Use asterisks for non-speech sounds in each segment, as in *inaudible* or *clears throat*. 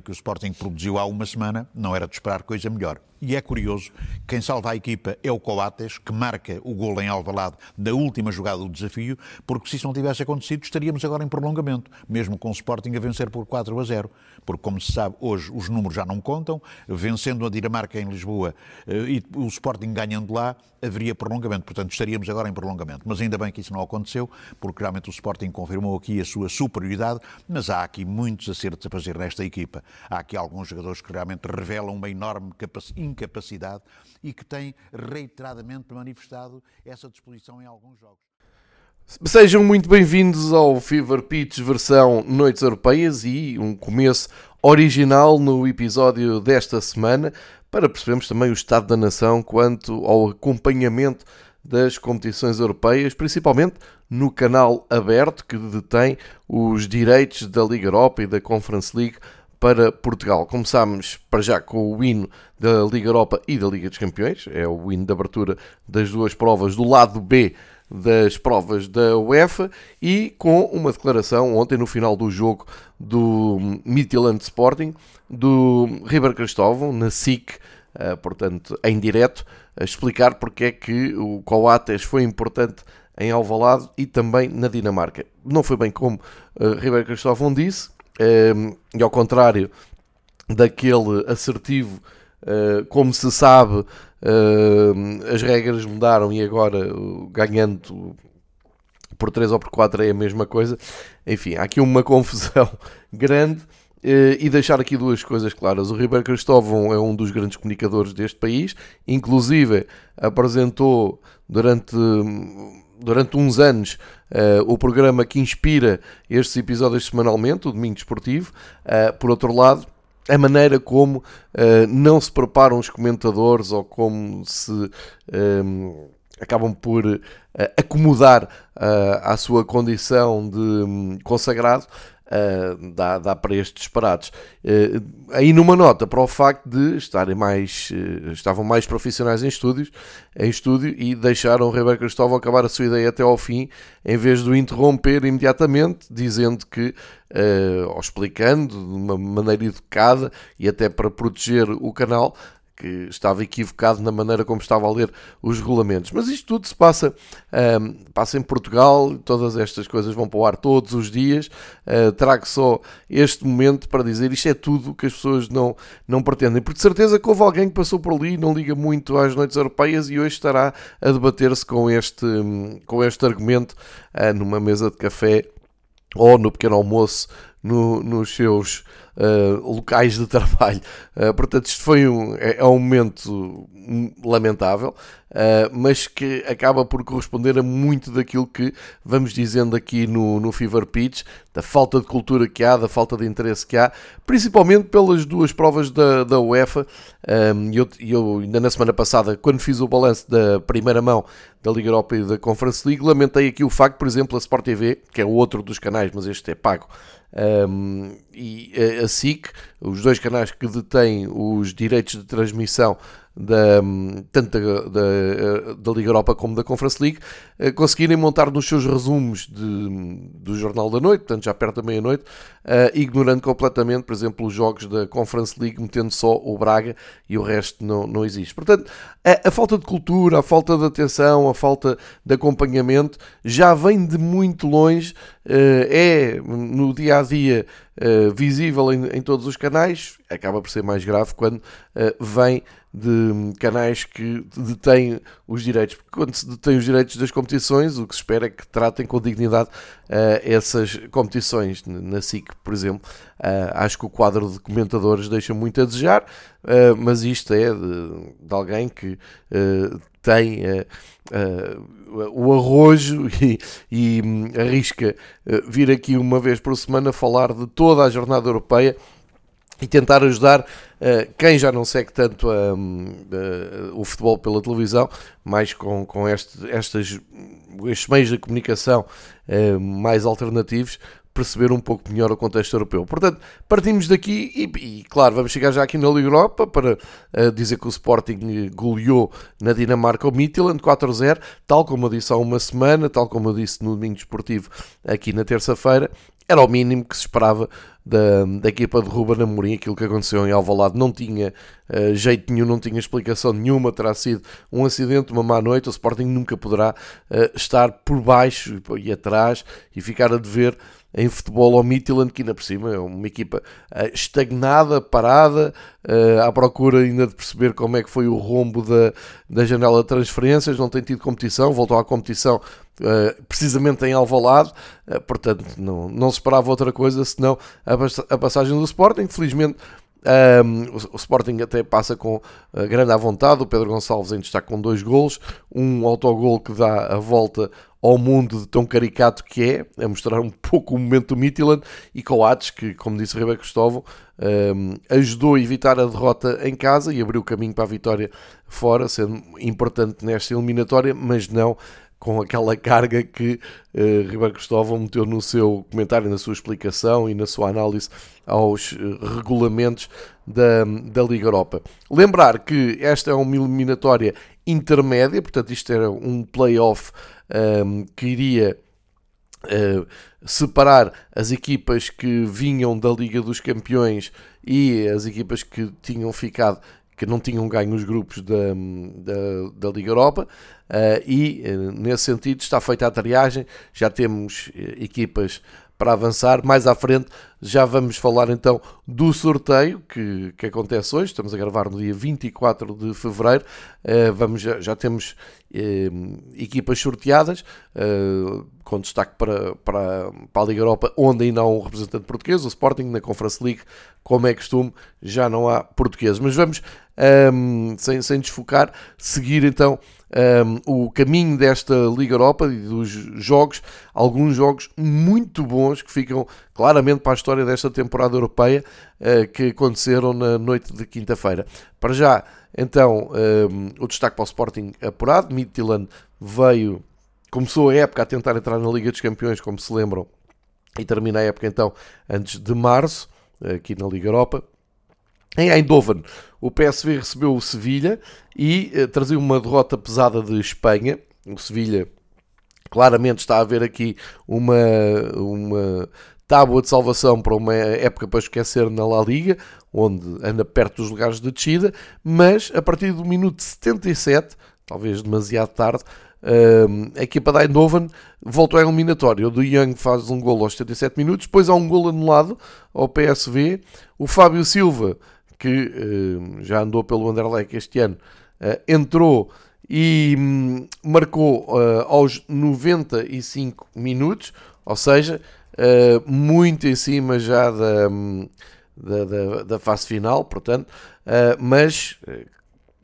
que o Sporting produziu há uma semana, não era de esperar coisa melhor. E é curioso, quem salva a equipa é o Coates, que marca o gol em Alvalade da última jogada do desafio, porque se isso não tivesse acontecido, estaríamos agora em prolongamento, mesmo com o Sporting a vencer por 4 a 0. Porque, como se sabe, hoje os números já não contam, vencendo a Dinamarca em Lisboa eh, e o Sporting ganhando lá, haveria prolongamento. Portanto, estaríamos agora em prolongamento. Mas ainda bem que isso não aconteceu, porque realmente o Sporting confirmou aqui a sua superioridade, mas há aqui muitos acertos a fazer nesta equipa. Há aqui alguns jogadores que realmente revelam uma enorme capacidade incapacidade e que tem reiteradamente manifestado essa disposição em alguns jogos. Sejam muito bem-vindos ao Fever Pitch versão Noites Europeias e um começo original no episódio desta semana para percebermos também o estado da nação quanto ao acompanhamento das competições europeias, principalmente no canal aberto que detém os direitos da Liga Europa e da Conference League para Portugal. Começámos para já com o hino da Liga Europa e da Liga dos Campeões, é o hino de abertura das duas provas do lado B das provas da UEFA e com uma declaração ontem no final do jogo do Midtjylland Sporting do River Cristóvão na SIC, eh, portanto em direto, a explicar porque é que o Coates foi importante em Alvalade e também na Dinamarca. Não foi bem como uh, Ribeiro Cristóvão disse, Ehm, e ao contrário daquele assertivo, como se sabe, uh, as regras mudaram e agora ganhando por 3 ou por 4 é a mesma coisa. Enfim, há aqui uma *laughs* confusão grande. E deixar aqui duas coisas claras. O Ribeiro Cristóvão é um dos grandes comunicadores deste país, inclusive apresentou durante durante uns anos uh, o programa que inspira estes episódios semanalmente, o Domingo Desportivo. Uh, por outro lado, a maneira como uh, não se preparam os comentadores ou como se um, acabam por acomodar à sua condição de um, consagrado uh, dá, dá para estes disparates. Uh, aí numa nota para o facto de estarem mais, uh, estavam mais profissionais em estúdios, em estúdio e deixaram o Ribeiro Cristóvão acabar a sua ideia até ao fim, em vez de o interromper imediatamente, dizendo que, ou explicando de uma maneira educada e até para proteger o canal, que estava equivocado na maneira como estava a ler os regulamentos. Mas isto tudo se passa, um, passa em Portugal, todas estas coisas vão para o ar todos os dias. Uh, trago só este momento para dizer isto é tudo que as pessoas não, não pretendem. Porque de certeza que houve alguém que passou por ali, não liga muito às noites europeias e hoje estará a debater-se com este, com este argumento uh, numa mesa de café ou no pequeno almoço no, nos seus uh, locais de *laughs* trabalho. Uh, portanto, isto foi um, é, é um momento lamentável, uh, mas que acaba por corresponder a muito daquilo que vamos dizendo aqui no, no Fever Pitch, da falta de cultura que há, da falta de interesse que há, principalmente pelas duas provas da, da UEFA. Um, eu, eu, ainda na semana passada, quando fiz o balanço da primeira mão da Liga Europa e da Conference League, lamentei aqui o facto, por exemplo, a Sport TV, que é outro dos canais, mas este é pago, um, e a SIC, os dois canais que detêm os direitos de transmissão da, tanto da, da, da, Liga Europa como da Conference League, eh, conseguirem montar nos seus resumos de, do Jornal da Noite, portanto já perto da meia-noite, uh, ignorando completamente, por exemplo, os jogos da Conference League, metendo só o Braga e o resto não, não existe. Portanto, a, a falta de cultura, a falta de atenção, a falta de acompanhamento já vem de muito longe, uh, é no dia a dia uh, visível em, em, todos os canais, acaba por ser mais grave quando vem de canais que detêm os direitos. Porque quando se detém os direitos das competições, o que se espera é que tratem com dignidade uh, essas competições. Na SIC, por exemplo, uh, acho que o quadro de comentadores deixa muito a desejar, uh, mas isto é de, de alguém que tem o arrojo *laughs* e, e um, arrisca vir aqui uma vez por semana falar de toda a jornada europeia e tentar ajudar uh, quem já não segue tanto uh, uh, o futebol pela televisão, mais com, com este, estas, estes meios de comunicação eh, mais alternativos, perceber um pouco melhor o contexto europeu. Portanto, partimos daqui e, e claro, vamos chegar já aqui na Liga Europa para uh, dizer que o Sporting goleou na Dinamarca o Midtjylland 4-0, tal como eu disse há uma semana, tal como eu disse no domingo desportivo aqui na terça-feira, era o mínimo que se esperava da, da equipa de Ruben Amorim, aquilo que aconteceu em Alvalade não tinha uh, jeito nenhum, não tinha explicação nenhuma, terá sido um acidente, uma má noite, o Sporting nunca poderá uh, estar por baixo e atrás e ficar a dever em futebol ao Midtjylland, que ainda por cima é uma equipa uh, estagnada, parada, uh, à procura ainda de perceber como é que foi o rombo da, da janela de transferências, não tem tido competição, voltou à competição uh, precisamente em Alvalade, portanto não, não se esperava outra coisa senão a, a passagem do Sporting, felizmente um, o, Sporting até passa com uh, grande à vontade. O Pedro Gonçalves em destaque com dois golos, um autogol que dá a volta ao mundo de tão caricato que é, a mostrar um pouco o momento do Midtjylland e Coates, que, como disse Ribeiro Cristóvão, um, ajudou a evitar a derrota em casa e abriu o caminho para a vitória fora, sendo importante nesta eliminatória, mas não com aquela carga que uh, Ribeiro Cristóvão meteu no seu comentário, na sua explicação e na sua análise aos uh, regulamentos da, da Liga Europa. Lembrar que esta é uma eliminatória intermédia, portanto, isto era um play-off um, ehm, que iria uh, separar as equipas que vinham da Liga dos Campeões e as equipas que tinham ficado que não tinham ganho os grupos da, da, da Liga Europa uh, e, uh, nesse sentido, está feita a triagem, já temos uh, equipas para avançar. Mais à frente já vamos falar então do sorteio que, que acontece hoje. Estamos a gravar no dia 24 de fevereiro. vamos, já, já temos equipas sorteadas, com destaque para, para, para a Liga Europa, onde ainda há um representante português. O Sporting na Conference League, como é costume, já não há portugueses. Mas vamos um, sem, sem desfocar, seguir então um, o caminho desta Liga Europa e dos jogos, alguns jogos muito bons que ficam claramente para a história desta temporada europeia uh, que aconteceram na noite de quinta-feira. Para já, então, um, o destaque para o Sporting apurado, Midtjylland veio, começou a época a tentar entrar na Liga dos Campeões, como se lembram, e termina a época então antes de março, aqui na Liga Europa. Em Eindhoven, o PSV recebeu o Sevilha e eh, uma derrota pesada de Espanha. O Sevilha claramente está a haver aqui uma, uma tábua de salvação para uma época para esquecer na La Liga, onde anda perto dos lugares de descida, mas a partir do minuto 77, talvez demasiado tarde, a equipa da Eindhoven voltou à eliminatória. O do Young faz um gol aos 77 minutos, depois há um gol anulado ao PSV. O Fábio Silva que já andou pelo Anderlecht este ano, uh, entrou e um, marcou uh, aos 95 minutos, ou seja, muito em cima já da, um, da, da, da, fase final, portanto, mas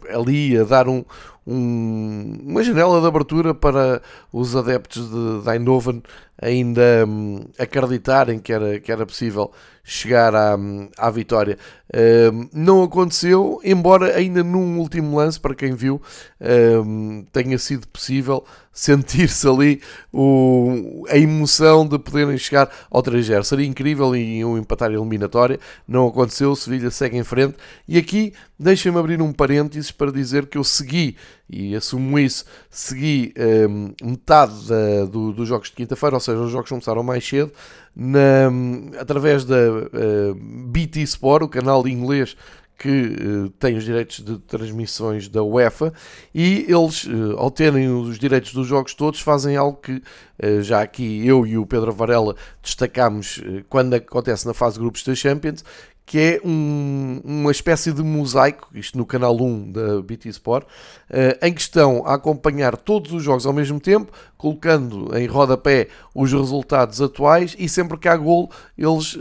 ali a dar um, um, uma janela de abertura para os adeptos de Eindhoven ainda um, acreditarem que era, que era possível chegar à, à vitória. Uh, não aconteceu, embora ainda num último lance, para quem viu, uh, tenha sido possível *laughs* sentir-se ali o, a emoção de poderem chegar ao 3 Seria incrível em um empatar eliminatória, não aconteceu, o Sevilha segue em frente. E aqui deixem-me abrir um parênteses para dizer que eu segui, e assumo isso, segui uh, metade da, do, dos jogos de quinta-feira, ou seja, os jogos começaram mais cedo, na, através da uh, BT Sport, o canal inglês que uh, tem os direitos de transmissões da UEFA e eles, uh, ao terem os direitos dos jogos todos, fazem algo que uh, já aqui eu e o Pedro Varela destacamos quando acontece na fase de grupos da Champions, que é um, uma espécie de mosaico, isto no canal 1 da BT Sport, uh, em que estão a acompanhar todos os jogos ao mesmo tempo, colocando em rodapé os resultados atuais e sempre que há gol eles uh,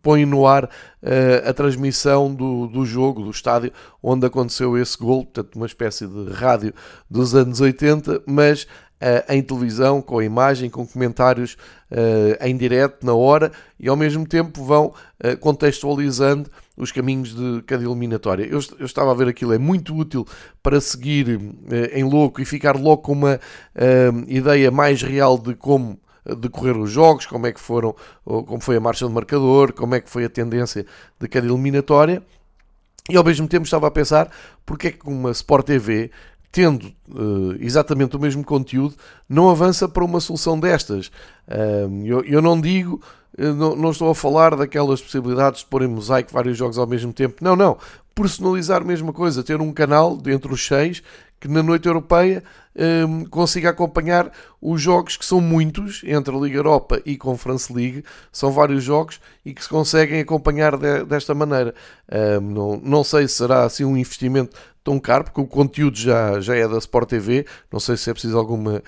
põem no ar uh, a transmissão do, do jogo, do estádio onde aconteceu esse gol, portanto uma espécie de rádio dos anos 80, mas uh, em televisão, com a imagem, com comentários uh, em direto, na hora, e ao mesmo tempo vão uh, contextualizando os caminhos de cada eliminatória. Eu, eu, estava a ver aquilo, é muito útil para seguir em louco e ficar logo com uma ideia mais real de como decorrer os jogos, como é que foram, como foi a marcha do marcador, como é que foi a tendência de cada eliminatória. E ao mesmo tempo estava a pensar porque é que uma Sport TV tendo uh, exatamente o mesmo conteúdo, não avança para uma solução destas. Uh, eu, eu, não digo, não, não, estou a falar daquelas possibilidades de pôr em mosaico vários jogos ao mesmo tempo. Não, não. Personalizar a mesma coisa, ter um canal entre os seis que na noite europeia um, consiga acompanhar os jogos que são muitos entre a Liga Europa e Conference League, são vários jogos e que se conseguem acompanhar de, desta maneira. Um, não, não sei se será assim um investimento tão caro, porque o conteúdo já, já é da Sport TV, não sei se é preciso alguma,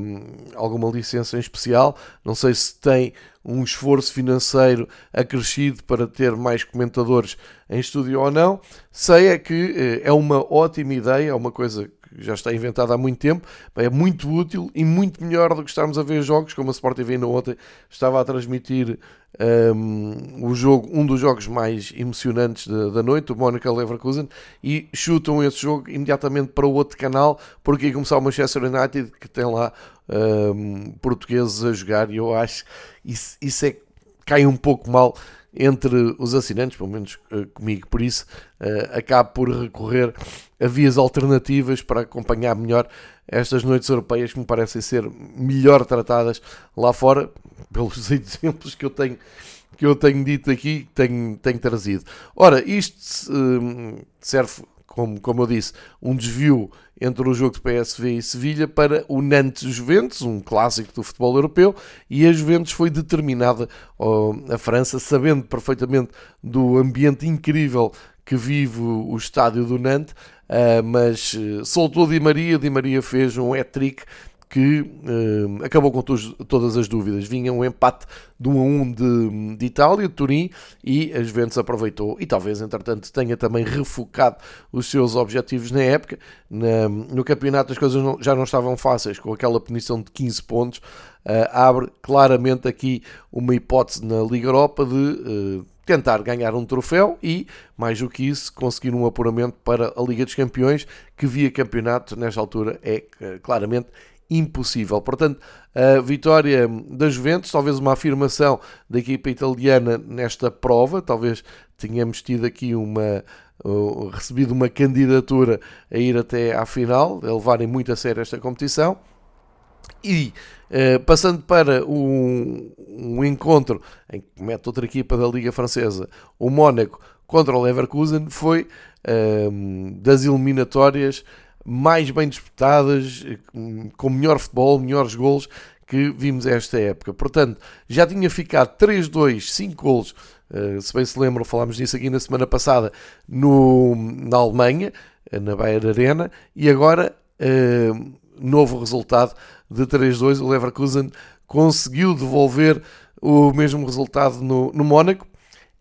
um, alguma licença em especial, não sei se tem um esforço financeiro acrescido para ter mais comentadores em estúdio ou não. Sei é que eh, é uma ótima ideia, é uma coisa que já está inventada há muito tempo, é muito útil e muito melhor do que estarmos a ver jogos, como a Sport TV ainda ontem estava a transmitir um, o jogo, um dos jogos mais emocionantes da, da noite, o Mónica Leverkusen, e chutam esse jogo imediatamente para o outro canal, porque ia começar o Manchester United, que tem lá um, portugueses a jogar, e eu acho isso, isso é cai um pouco mal entre os assinantes, pelo menos uh, comigo, por isso uh, acabo por recorrer a vias alternativas para acompanhar melhor estas noites europeias que me parecem ser melhor tratadas lá fora, *laughs* pelos exemplos que eu tenho que eu tenho dito aqui, tenho, tenho trazido. Ora, isto hum, serve, como, como eu disse, um desvio entre o jogo de PSV e Sevilha para o Nantes-Juventus, um clássico do futebol europeu, e a Juventus foi determinada a França, sabendo perfeitamente do ambiente incrível que vive o estádio do Nantes, uh, mas uh, soltou Di Maria, Di Maria fez um hat-trick que uh, acabou com todas as dúvidas. Vinha um empate de 1 a 1 de, de Itália, de Turim, e a Juventus aproveitou e talvez, entretanto, tenha também refocado os seus objetivos na época. Na, no campeonato as coisas não, já não estavam fáceis, com aquela punição de 15 pontos. Uh, abre claramente aqui uma hipótese na Liga Europa de uh, tentar ganhar um troféu e, mais do que isso, conseguir um apuramento para a Liga dos Campeões, que via campeonato, nesta altura, é claramente impossível. Portanto, a vitória da Juventus, talvez uma afirmação da equipa italiana nesta prova, talvez tenhamos tido aqui uma recebido uma candidatura a ir até à final, a levarem muito a sério esta competição. E uh, passando para um, um, encontro em que mete outra equipa da Liga Francesa, o Mónaco contra o Leverkusen, foi uh, das eliminatórias mais bem disputadas, com melhor futebol, melhores golos que vimos esta época. Portanto, já tinha ficado 3-2, 5 golos, uh, se bem se lembram, falámos disso aqui na semana passada, no, na Alemanha, na Bayer Arena, e agora, uh, novo resultado de 3-2, o Leverkusen conseguiu devolver o mesmo resultado no, no Mónaco.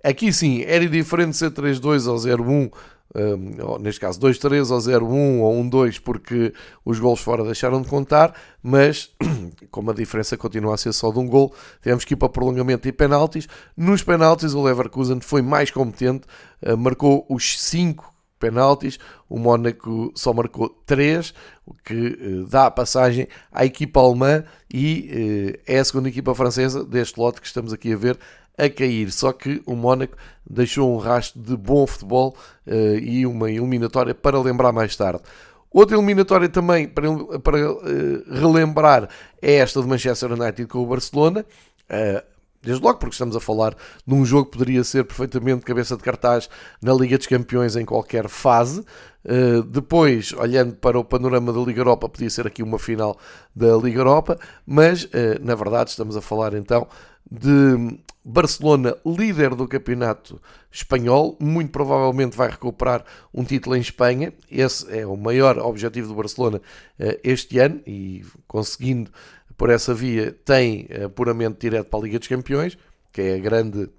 Aqui sim, era diferente ser 3-2 ou 0-1, um, neste caso 2-3 ou 0-1 ou 1-2, porque os gols fora deixaram de contar, mas *clears throat* como a diferença continua a ser só de um gol, tivemos que ir para prolongamento e penaltis. Nos penaltis, o Leverkusen foi mais competente, uh, marcou os 5 penaltis, o Mónaco só marcou 3, o que uh, dá a passagem à equipa alemã e uh, é a segunda equipa francesa deste lote que estamos aqui a ver a cair. Só que o Mónaco deixou um rastro de bom futebol uh, e uma eliminatória para lembrar mais tarde. Outra eliminatória também para, para relembrar é esta de Manchester United com o Barcelona. Uh, desde logo porque estamos a falar de um jogo que poderia ser perfeitamente cabeça de cartaz na Liga dos Campeões em qualquer fase. Uh, depois, olhando para o panorama da Liga Europa, podia ser aqui uma final da Liga Europa, mas uh, na verdade estamos a falar então de Barcelona, líder do campeonato espanhol, muito provavelmente vai recuperar um título em Espanha. Esse é o maior objetivo do Barcelona uh, este ano e conseguindo por essa via tem apuramento direto para a Liga dos Campeões, que é a grande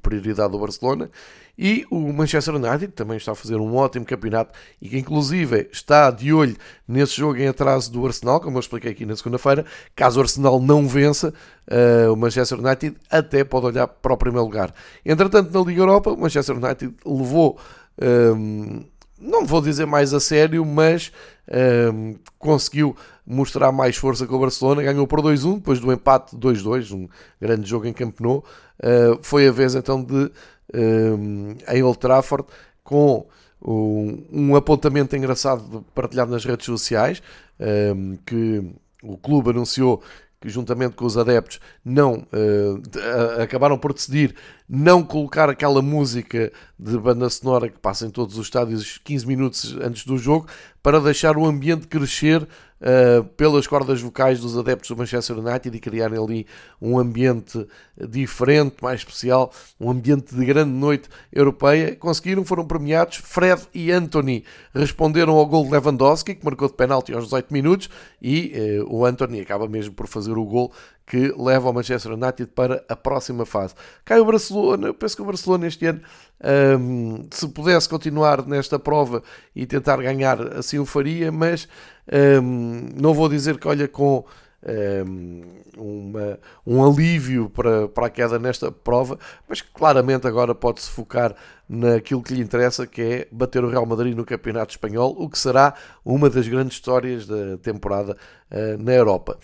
prioridade do Barcelona. E o Manchester United também está a fazer um ótimo campeonato e que, inclusive, está de olho nesse jogo em atraso do Arsenal, como eu expliquei aqui na segunda-feira. Caso o Arsenal não vença, uh, o Manchester United até pode olhar para o primeiro lugar. Entretanto, na Liga Europa, o Manchester United levou. Ehm, não vou dizer mais a sério, mas um, ehm, conseguiu mostrar mais força com o Barcelona, ganhou por 2-1, depois do empate 2-2, um grande jogo em Camp Nou. Uh, foi a vez então de um, em Old Trafford com um, um apontamento engraçado partilhado nas redes sociais, um, que o clube anunciou que juntamente com os adeptos não uh, acabaram por decidir não colocar aquela música de banda sonora que passa em todos os estádios 15 minutos antes do jogo para deixar o ambiente crescer uh, pelas cordas vocais dos adeptos do Manchester United e criarem ali um ambiente diferente, mais especial, um ambiente de grande noite europeia. Conseguiram, foram premiados. Fred e Anthony responderam ao gol de Lewandowski, que marcou de penalti aos 18 minutos, e uh, o Anthony acaba mesmo por fazer o gol que leva o Manchester United para a próxima fase. Cai o Barcelona, eu penso que o Barcelona este ano, um, se pudesse continuar nesta prova e tentar ganhar, assim o faria, mas um, não vou dizer que olha com um, uma, um alívio para, para a queda nesta prova, mas claramente agora pode-se focar naquilo que lhe interessa, que é bater o Real Madrid no Campeonato Espanhol, o que será uma das grandes histórias da temporada uh, na Europa.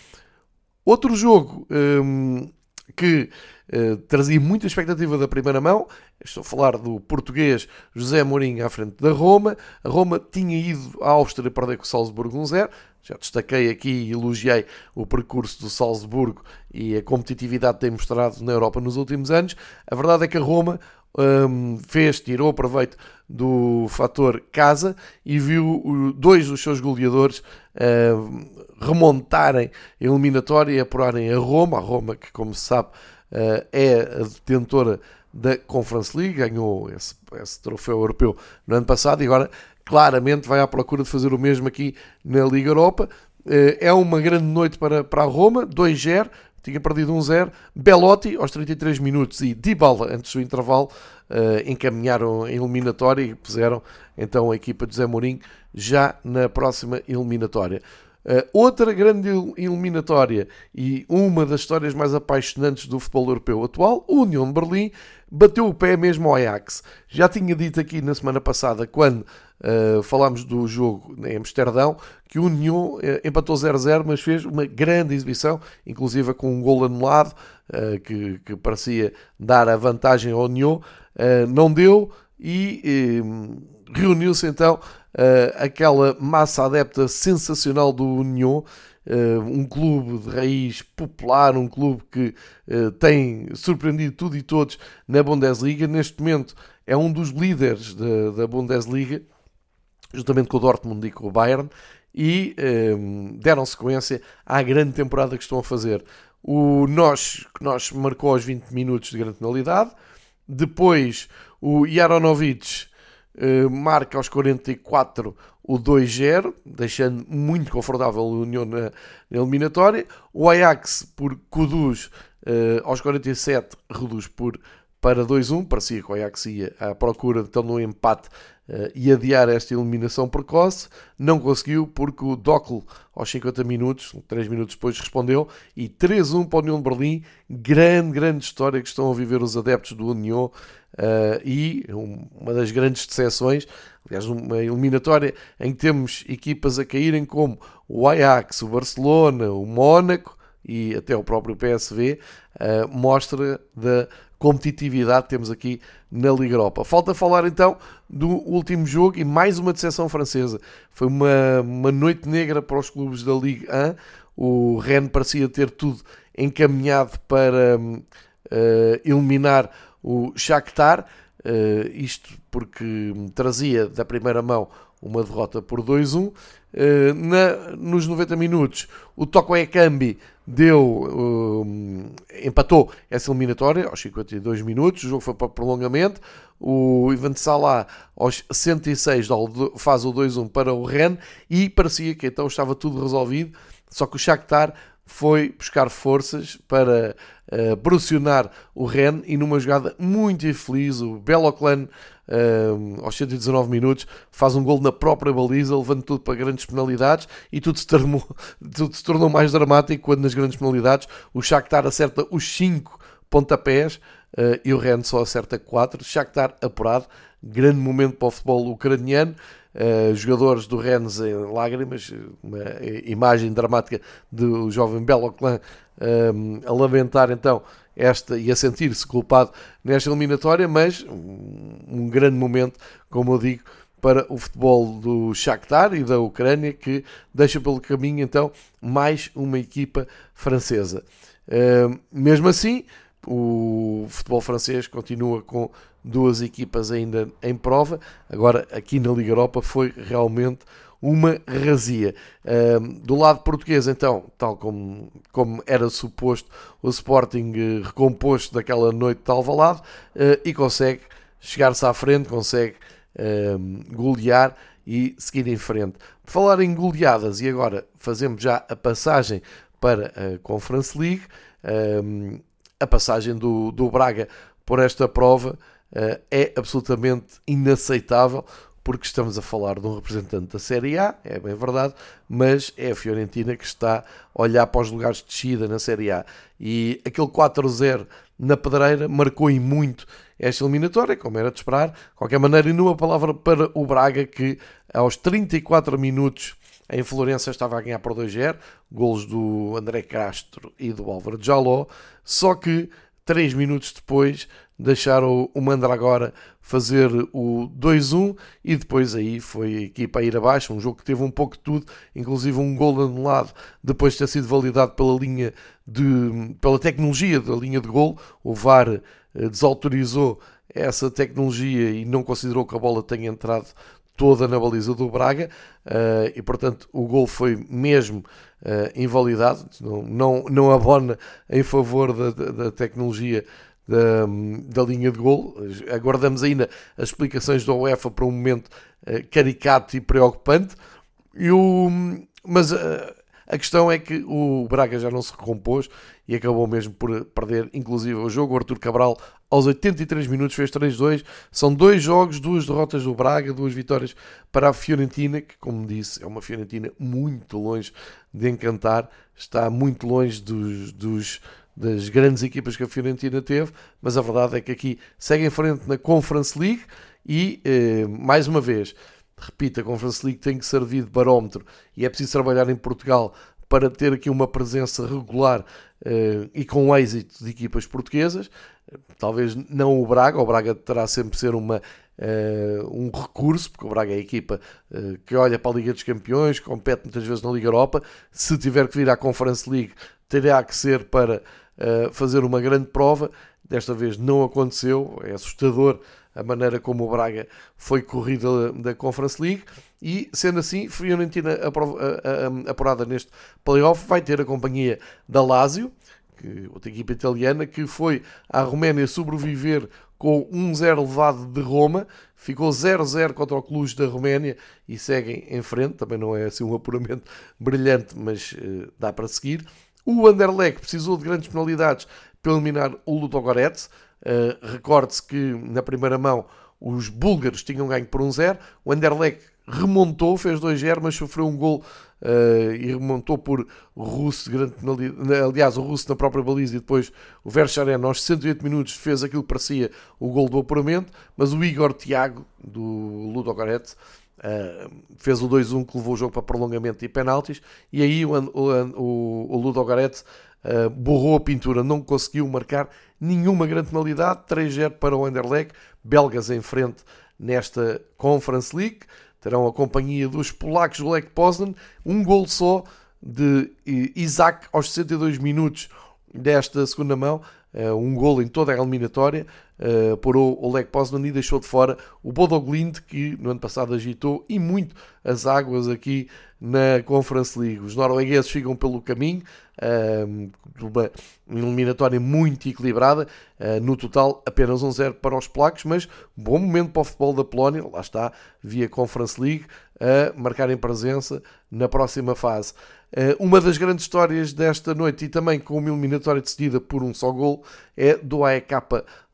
Outro jogo um, que uh, trazia muita expectativa da primeira mão, estou a falar do português José Mourinho à frente da Roma. A Roma tinha ido à Áustria perder com o Salzburgo 1-0. Já destaquei aqui e elogiei o percurso do Salzburgo e a competitividade que tem mostrado na Europa nos últimos anos. A verdade é que a Roma um, fez, tirou proveito do fator casa e viu dois dos seus goleadores uh, remontarem a eliminatória e apurarem a Roma, a Roma que, como se sabe, uh, é a detentora da Conference League, ganhou esse, esse, troféu europeu no ano passado e agora claramente vai à procura de fazer o mesmo aqui na Liga Europa. Uh, é uma grande noite para, para a Roma, 2-0, tinha perdido 1-0. Belotti aos 33 minutos e Dybala antes do intervalo uh, encaminharam a eliminatória e puseram então a equipa de Zé Mourinho já na próxima eliminatória. Uh, outra grande eliminatória e uma das histórias mais apaixonantes do futebol europeu atual, o União de Berlim bateu o pé mesmo ao Ajax. Já tinha dito aqui na semana passada, quando uh, falámos do jogo em Amsterdão, que o União uh, empatou 0-0, mas fez uma grande exibição, inclusive com um gol anulado, que, que, parecia dar a vantagem ao União. não deu e reuniu-se então uh, aquela massa adepta sensacional do União, uh, um clube de raiz popular, um clube que uh, tem surpreendido tudo e todos na Bundesliga. Neste momento é um dos líderes da, da Bundesliga, juntamente com o Dortmund e com o Bayern, e deram sequência à grande temporada que estão a fazer. O Nós, que nós marcou aos 20 minutos de grande penalidade, depois o Jaronovic eh, marca aos 44 o 2-0, deixando muito confortável a União na, na eliminatória. O Ajax, por Kudus, uh, aos 47, reduz por para 2-1. Parecia que o Ajax ia à procura então, no empate uh, e adiar esta eliminação precoce. Não conseguiu porque o Dockel, aos 50 minutos, 3 minutos depois, respondeu. E 3-1 para o União de Berlim. Grande, grande história que estão a viver os adeptos do União Uh, e uma das grandes decepções, aliás, uma eliminatória em que temos equipas a caírem como o Ajax, o Barcelona, o Mónaco e até o próprio PSV, ah, mostra da competitividade temos aqui na Liga Europa. Falta falar então do último jogo e mais uma decepção francesa. Foi uma, uma noite negra para os clubes da Liga 1. O Rennes parecia ter tudo encaminhado para uh, eliminar o Shakhtar, uh, isto porque trazia da primeira mão uma derrota por 2-1. Uh, na, nos 90 minutos, o Toko Ekambi deu, uh, empatou essa eliminatória aos 52 minutos. O jogo foi para prolongamento. O Ivan Salah, aos 106, faz o 2-1 para o Rennes e parecia que então estava tudo resolvido. Só que o Shakhtar foi buscar forças para uh, pressionar o Ren e numa jogada muito infeliz, o Beloclan, uh, aos 119 minutos, faz um gol na própria baliza, levando tudo para grandes penalidades e tudo se, tornou, *laughs* tudo se tornou mais dramático quando nas grandes penalidades o Shakhtar acerta os 5 pontapés uh, e o Ren só acerta 4. Shakhtar apurado, grande momento para o futebol ucraniano. Uh, jogadores do Rennes em lágrimas, uma imagem dramática do jovem Beloclan uh, a lamentar então esta e a sentir-se culpado nesta eliminatória, mas um, grande momento, como eu digo, para o futebol do Shakhtar e da Ucrânia, que deixa pelo caminho então mais uma equipa francesa. Mesmo assim, o futebol francês continua com duas equipas ainda em prova. Agora, aqui na Liga Europa, foi realmente uma razia. Do lado português, então, tal como, como era suposto, o Sporting uh, recomposto daquela noite de Alvalade uh, e consegue chegar-se à frente, consegue golear e seguir em frente. Por falar em goleadas, e agora fazemos já a passagem para a Conference League, a passagem do, do Braga por esta prova uh, é absolutamente inaceitável porque estamos a falar de um representante da Série A, é bem verdade, mas é a Fiorentina que está a olhar para os lugares de descida na Série A. E aquele 4-0 na pedreira marcou em muito esta eliminatória, como era de esperar. De qualquer maneira, e numa palavra para o Braga, que aos 34 minutos em Florença estava a ganhar por 2-0, golos do André Castro e do Álvaro Jaló, só que 3 minutos depois deixaram o Mandragora fazer o 2-1 e depois aí foi a equipa a ir abaixo, um jogo que teve um pouco de tudo, inclusive um gol anulado depois de ter sido validado pela linha de pela tecnologia da linha de gol, o VAR eh, desautorizou essa tecnologia e não considerou que a bola tenha entrado toda na baliza do Braga uh, e portanto o gol foi mesmo uh, invalidado, não, não, não abona em favor da, da, tecnologia da, da, linha de gol. Aguardamos ainda as explicações da UEFA para um momento uh, caricato e preocupante. E o, mas a questão é que o Braga já não se recompôs e acabou mesmo por perder, inclusive, o jogo. O Arthur Cabral, aos 83 minutos, fez 3-2. São dois jogos, duas derrotas do Braga, duas vitórias para a Fiorentina, que, como disse, é uma Fiorentina muito longe de encantar, está muito longe dos, dos das grandes equipas que a Fiorentina teve, mas a verdade é que aqui segue em frente na Conference League e, eh, mais uma vez, repito, a Conference League tem que servir de barómetro e é preciso trabalhar em Portugal para ter aqui uma presença regular uh, e com êxito de equipas portuguesas. Talvez não o Braga, o Braga terá sempre ser uma, uh, um recurso, porque o Braga é a equipa uh, que olha para a Liga dos Campeões, compete muitas vezes na Liga Europa. Se tiver que vir à Conference League, terá que ser para fazer uma grande prova. Desta vez não aconteceu, é assustador a maneira como o Braga foi corrida da Conference League. E sendo assim, Fiorentina apurada neste playoff vai ter a companhia da Lazio, que, outra equipa italiana, que foi à Roménia sobreviver com 1-0 levado de Roma, ficou 0-0 contra o Cluj da Roménia e seguem em frente. Também não é assim um apuramento *laughs* brilhante, mas uh, dá para seguir. O Anderlecht precisou de grandes penalidades para eliminar o Ludogorets. Uh, Recorde-se que na primeira mão os búlgaros tinham ganho por 1-0. O Anderlecht remontou, fez 2-0, mas sofreu um gol uh, e remontou por Russo, grande aliás, o Russo na própria baliza e depois o Verscharen aos 108 minutos fez aquilo que parecia o gol do apuramento, mas o Igor Tiago, do Ludogorets, uh, fez o 2-1 que levou o jogo para prolongamento e penaltis, e aí o, o, o uh, borrou a pintura, não conseguiu marcar nenhuma grande penalidade, 3-0 para o Anderlecht, belgas em frente nesta Conference League, terão a companhia dos polacos do Lech Poznan, um gol só de Isaac aos 62 minutos desta segunda mão, uh, um gol em toda a eliminatória, uh, porou o Lech Poznan e deixou de fora o Bodo Glimt, que no ano passado agitou e muito as águas aqui na Conference League. Os noruegueses ficam pelo caminho, uh, uma eliminatória muito equilibrada, uh, no total apenas um zero para os polacos, mas bom momento para o futebol da Polónia, lá está, via Conference League, a marcarem presença na próxima fase. Uh, uma das grandes histórias desta noite e também com uma eliminatória decidida por um só gol é do AEK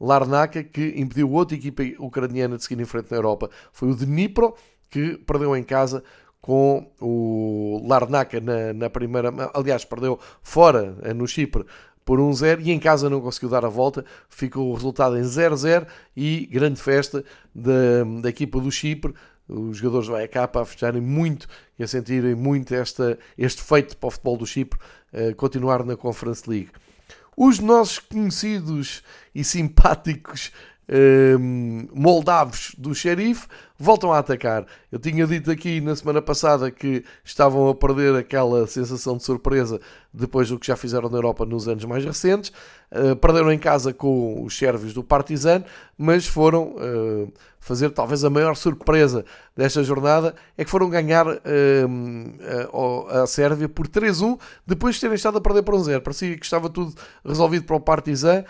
Larnaca que impediu outra equipa ucraniana de seguir em frente na Europa. Foi o Dnipro que perdeu em casa com o Larnaca na, na primeira. Aliás, perdeu fora eh, no Chipre por 1-0 e em casa não conseguiu dar a volta. Ficou o resultado em 0-0 e grande festa da, da equipa do Chipre. Os jogadores do AEK a fecharem muito e a sentirem muito esta, este feito para o futebol do Chipre uh, continuar na Conference League. Os nossos conhecidos e simpáticos uh, moldavos do Xerife voltam a atacar. Eu tinha dito aqui na semana passada que estavam a perder aquela sensação de surpresa depois do que já fizeram na Europa nos anos mais recentes. Uh, perderam em casa com os sérvios do Partizan, mas foram uh, fazer talvez a maior surpresa desta jornada é que foram ganhar uh, a, a Sérvia por 3-1 depois de terem estado a perder por 1-0. Parecia que estava tudo resolvido para o Partizan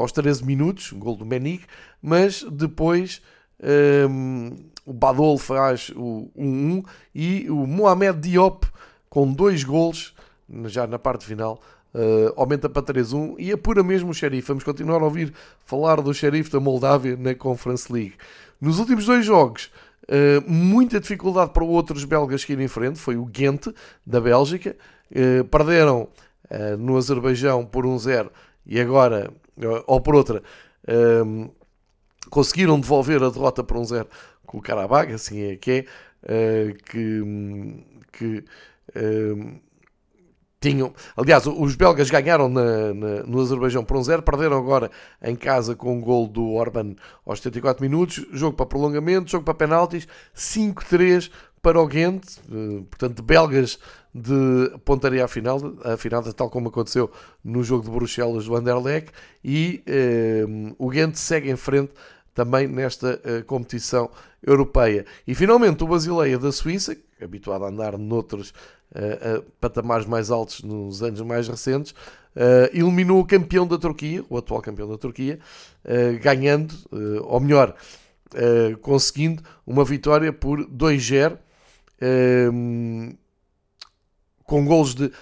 aos 13 minutos, um gol do Menig, mas depois um, o Badol faz o 1-1 e o Mohamed Diop com dois gols já na parte final uh, aumenta para 3-1 e apura mesmo o Sheriff. Vamos continuar a ouvir falar do Sheriff da Moldávia na Conference League. Nos últimos dois jogos, uh, muita dificuldade para outros belgas que irem em frente. Foi o Ghent da Bélgica. Uh, perderam no Azerbaijão por 1-0 e agora, ou por outra, conseguiram devolver a derrota por um zero com o Karabakh, assim é que é, uh, que, que uh, tinham. Aliás, os belgas ganharam na, na, no Azerbaijão por um zero, perderam agora em casa com um gol do Orban aos 74 minutos, jogo para prolongamento, jogo para penaltis, 5-3 para o Ghent, uh, portanto, belgas de pontaria à final, a final tal como aconteceu no jogo de Bruxelas do Anderlecht, e o Ghent segue em frente também nesta uh, competição europeia. E finalmente o Basileia da Suíça, habituado a andar noutros uh, uh, patamares mais altos nos anos mais recentes, eliminou o campeão da Turquia, o atual campeão da Turquia, ganhando, ou melhor, conseguindo uma vitória por 2-0 com gols de uh,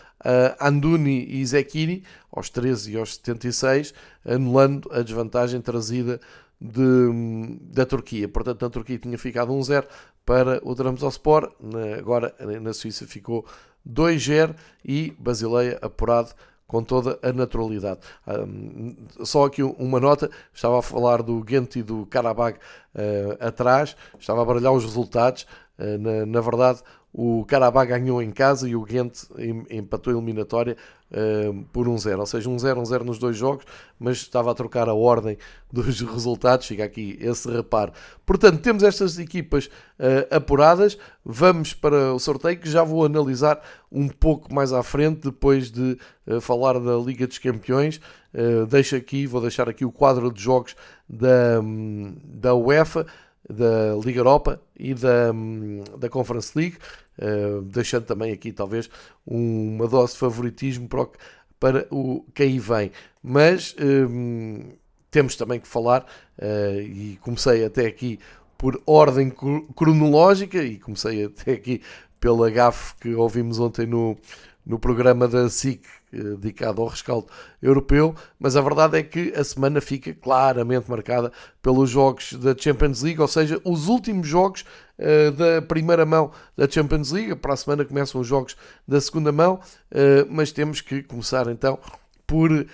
Anduni e Zekiri aos 13 e aos 76, anulando a desvantagem trazida de, da Turquia. Portanto, na Turquia tinha ficado 1-0 para o Trabzonspor, agora na Suíça ficou 2-0 e Basileia apurado com toda a naturalidade. Um, só aqui uma nota, estava a falar do Ghent e do Karabag uh, atrás, estava a baralhar os resultados, uh, na, na, verdade o Karabag ganhou em casa e o Ghent empatou a eliminatória uh, por 1-0, ou seja, 1-0, 1-0 nos dois jogos, mas estava a trocar a ordem *laughs* dos resultados, fica aqui esse reparo. Portanto, temos estas equipas uh, apuradas, vamos para o sorteio que já vou analisar um pouco mais à frente, depois de uh, falar da Liga dos Campeões. Uh, deixo aqui, vou deixar aqui o quadro de jogos da, um, da UEFA, da Liga Europa e da, um, da Conference League. Eh, deixando também aqui talvez uma dose de favoritismo para o, para o que aí vem. Mas um, temos também que falar, uh, e comecei até aqui por ordem cronológica, e comecei até aqui pela gafe que ouvimos ontem no, no programa da SIC eh, dedicado ao rescaldo europeu, mas a verdade é que a semana fica claramente marcada pelos jogos da Champions League, ou seja, os últimos jogos uh, da primeira mão da Champions League. Para a semana começam os jogos da segunda mão, uh, mas temos que começar então por uh,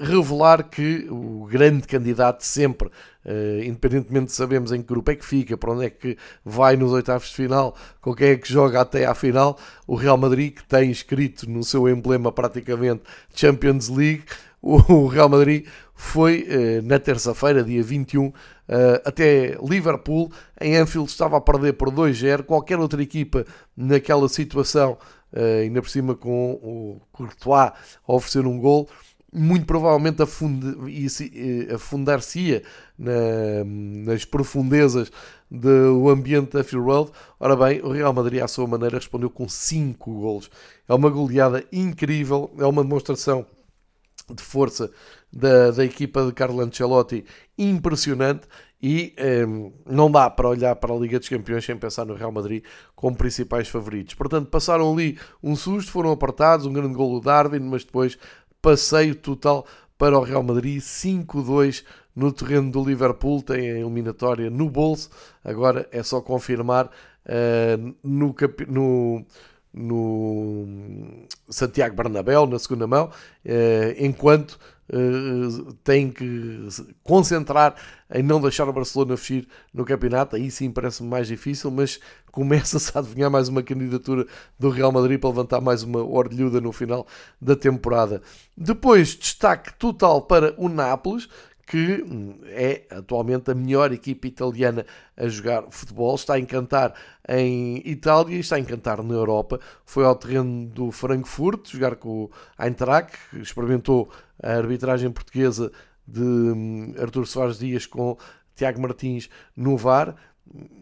revelar que o grande candidato sempre, uh, independentemente de sabermos em que grupo é que fica, para onde é que vai nos oitavos de final, com quem é que joga até à final, o Real Madrid, que tem escrito no seu emblema praticamente Champions League, o *laughs* Real Madrid foi uh, na terça-feira, dia 21, até Liverpool, em Anfield estava a perder por 2-0, qualquer outra equipa naquela situação uh, ainda por cima com o Courtois a oferecer um gol, muito provavelmente eh, afundar-se-ia na, nas profundezas do ambiente da Anfield Road. Ora bem, o Real Madrid, à sua maneira, respondeu com 5 golos. É uma goleada incrível, é uma demonstração de força da, da equipa de Carlo Ancelotti impressionante. E um, ehm, não dá para olhar para a Liga dos Campeões sem pensar no Real Madrid como principais favoritos. Portanto, passaram ali um susto, foram apartados, um grande gol do Darwin, mas depois passeio total para o Real Madrid, 5-2 no terreno do Liverpool, tem a eliminatória no bolso, agora é só confirmar uh, no, no, no Santiago Bernabéu, na segunda mão, uh, enquanto tem que concentrar em não deixar o Barcelona fugir no campeonato. Aí sim parece-me mais difícil, mas *laughs* começa-se a adivinhar mais uma candidatura do Real Madrid para levantar mais uma orelhuda no final da temporada. Depois, destaque total para o Nápoles, que é atualmente a melhor equipa italiana a jogar futebol. Está a encantar em Itália e está a encantar na Europa. Foi ao terreno do Frankfurt jogar com o Eintracht, experimentou a arbitragem portuguesa de hum, Artur Soares Dias com Tiago Martins no VAR.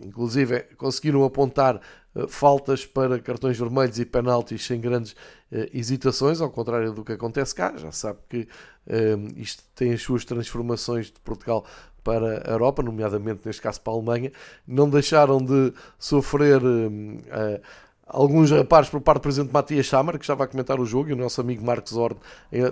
Inclusive conseguiram apontar uh, faltas para cartões vermelhos e penaltis sem grandes uh, hesitações, ao contrário do que acontece cá. Já sabe que uh, isto tem as suas transformações de Portugal para a Europa, nomeadamente neste caso para a Alemanha. Não deixaram de sofrer hum, alguns reparos por parte do presidente Matias Samar, que estava a comentar o jogo, e o nosso amigo Marcos Ord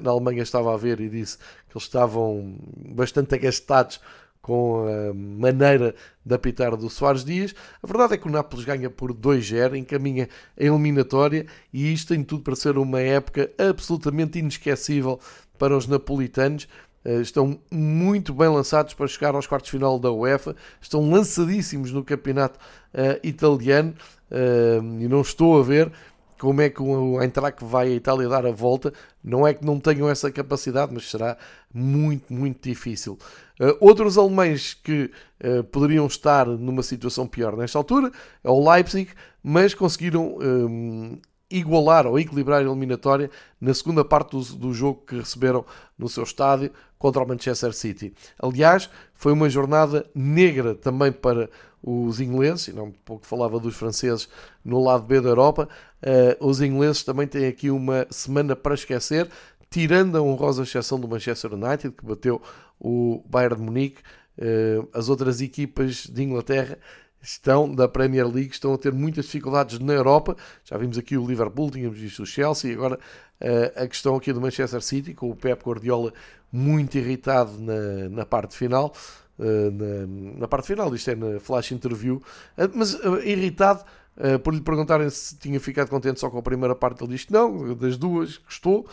na Alemanha estava a ver e disse que eles estavam bastante agastados com a maneira de apitar do Soares Dias. A verdade é que o Nápoles ganha por 2-0, encaminha a eliminatória e isto tem tudo para ser uma época absolutamente inesquecível para os napolitanos. Eh, estão muito bem lançados para chegar aos quartos de final da UEFA, estão lançadíssimos no campeonato uh, italiano uh, e não estou a ver como é que o Eintracht vai à Itália dar a volta. Não é que não tenham essa capacidade, mas será muito, muito difícil. Uh, outros alemães que uh, poderiam estar numa situação pior nesta altura é o Leipzig, mas conseguiram um, igualar ou equilibrar a eliminatória na segunda parte do, do, jogo que receberam no seu estádio contra o Manchester City. Aliás, foi uma jornada negra também para os ingleses, e não pouco falava dos franceses no lado B da Europa, uh, os ingleses também têm aqui uma semana para esquecer, tirando a honrosa exceção do Manchester United, que bateu o Bayern de Munique, uh, as outras equipas de Inglaterra estão da Premier League estão a ter muitas dificuldades na Europa. Já vimos aqui o Liverpool, tínhamos visto o Chelsea, e agora uh, a questão aqui do Manchester City, com o Pep Guardiola muito irritado na, na parte final. Uh, na, na, parte final, isto é na flash interview, mas irritado por lhe perguntarem se tinha ficado contente só com a primeira parte. Ele diz que não, das duas gostou,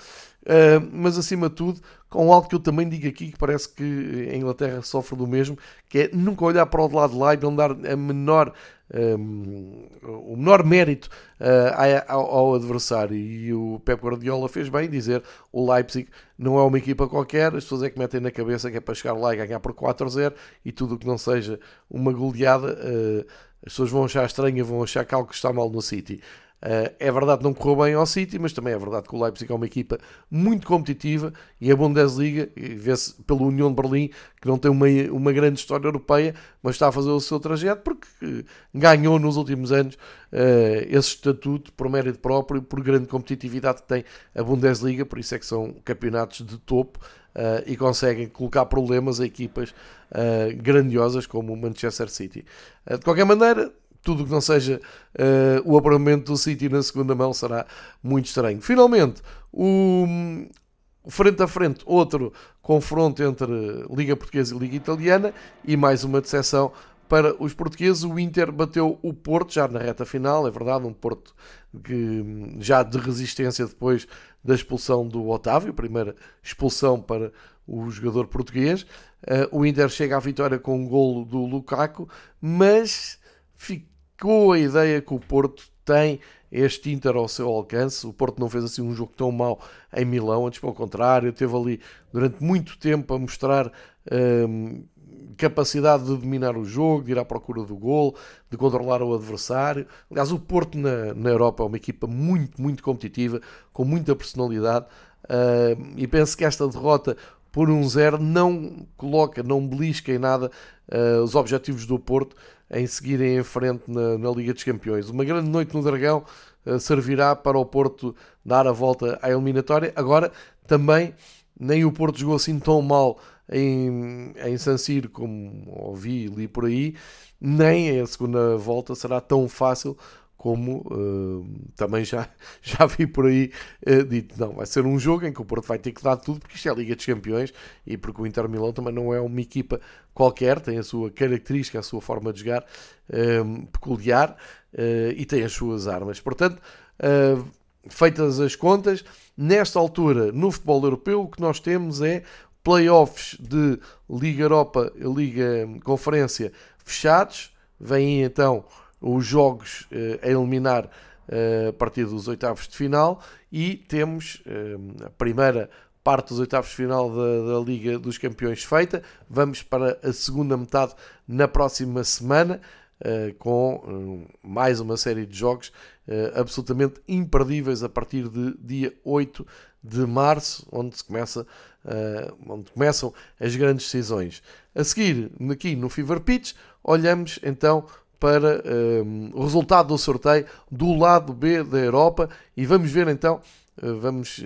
Uh, mas acima de tudo, com algo que eu também digo aqui, que parece que a Inglaterra sofre do mesmo, que é nunca olhar para o lado de lá e não dar a menor, um, o menor mérito uh, ao, ao, adversário. E o Pep Guardiola fez bem dizer o Leipzig não é uma equipa qualquer, as pessoas é que metem na cabeça que é para chegar lá e ganhar por 4-0 e tudo o que não seja uma goleada, uh, as pessoas vão achar estranho, vão achar que algo está mal no City. Uh, é verdade que não correu bem ao City, mas também é verdade que o Leipzig é uma equipa muito competitiva e a Bundesliga, vê-se pelo União de Berlim, que não tem uma, uma grande história europeia, mas está a fazer o seu trajeto porque uh, ganhou nos últimos anos uh, esse estatuto por mérito próprio, por grande competitividade que tem a Bundesliga, por isso é que são campeonatos de topo e conseguem colocar problemas a equipas grandiosas como o Manchester City. de qualquer maneira, tudo que não seja uh, o apuramento do City na segunda mão será muito estranho. Finalmente, o, frente a frente, outro confronto entre Liga Portuguesa e Liga Italiana e mais uma decepção para os portugueses. O Inter bateu o Porto já na reta final, é verdade, um Porto que já de resistência depois da expulsão do Otávio, primeira expulsão para o jogador português. Uh, o Inter chega à vitória com um golo do Lukaku, mas fica com a ideia que o Porto tem este Inter ao seu alcance. O Porto não fez assim um jogo tão mau em Milão, antes pelo contrário, teve ali durante muito tempo a mostrar hum, capacidade de dominar o jogo, de ir à procura do gol, de controlar o adversário. Aliás, o Porto na, na Europa é uma equipa muito, muito competitiva, com muita personalidade. Uh, e penso que esta derrota por um zero não coloca, não belisca em nada uh, os objetivos do Porto em seguirem em frente na, na, Liga dos Campeões. Uma grande noite no Dragão uh, servirá para o Porto dar a volta à eliminatória. Agora, também, nem o Porto jogou assim tão mal em, em San Siro como ouvi e li por aí, nem a segunda volta será tão fácil como uh, também já, *laughs* já vi por aí uh, dito, não, vai ser um jogo em que o Porto vai ter que dar tudo, porque isto é a Liga dos Campeões e porque o Inter Milão também não é uma equipa qualquer, tem a sua característica, a sua forma de jogar uh, peculiar e tem as suas armas. Portanto, feitas as contas, nesta altura, no futebol europeu, o que nós temos é playoffs de Liga Europa Liga Conferência fechados, vêm então os jogos uh, a eliminar uh, a partir dos oitavos de final e temos uh, a primeira parte dos oitavos de final da, da, Liga dos Campeões feita. Vamos para a segunda metade na próxima semana, com mais uma série de jogos absolutamente imperdíveis a partir de dia 8 de março, onde se começa. onde começam as grandes decisões. A seguir, aqui no Fever Pitch, olhamos então para o resultado do sorteio do lado B da Europa e vamos ver então, vamos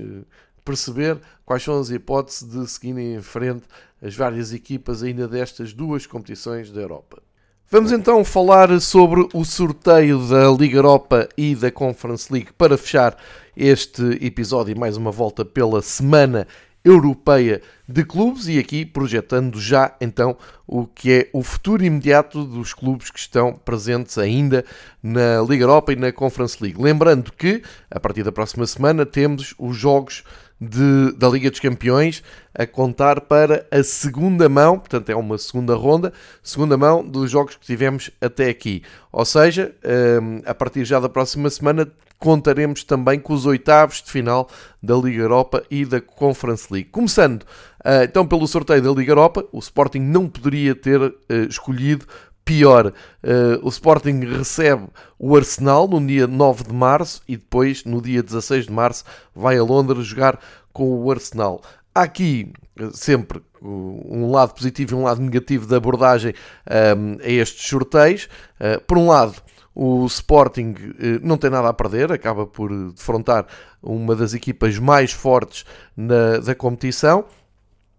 perceber quais são as hipóteses de seguirem em frente as várias equipas ainda destas duas competições da Europa. Vamos então falar sobre o sorteio da Liga Europa e da Conference League para fechar este episódio e mais uma volta pela semana Europeia de Clubes e aqui projetando já então o que é o futuro imediato dos clubes que estão presentes ainda na Liga Europa e na Conference League. Lembrando que a partir da próxima semana temos os jogos de, da Liga dos Campeões a contar para a segunda mão, portanto é uma segunda ronda, segunda mão dos jogos que tivemos até aqui. Ou seja, hum, a partir já da próxima semana contaremos também com os oitavos de final da Liga Europa e da Conference League. Começando ah, então pelo sorteio da Liga Europa, o Sporting não poderia ter ah, escolhido pior. Uh, o Sporting recebe o Arsenal no dia 9 de março e depois, no dia 16 de março, vai a Londres jogar com o Arsenal. Há aqui sempre um lado positivo e um lado negativo da abordagem a estes sorteios. Por um lado, o Sporting uh, não tem nada a perder, acaba por defrontar uma das equipas mais fortes na, da competição.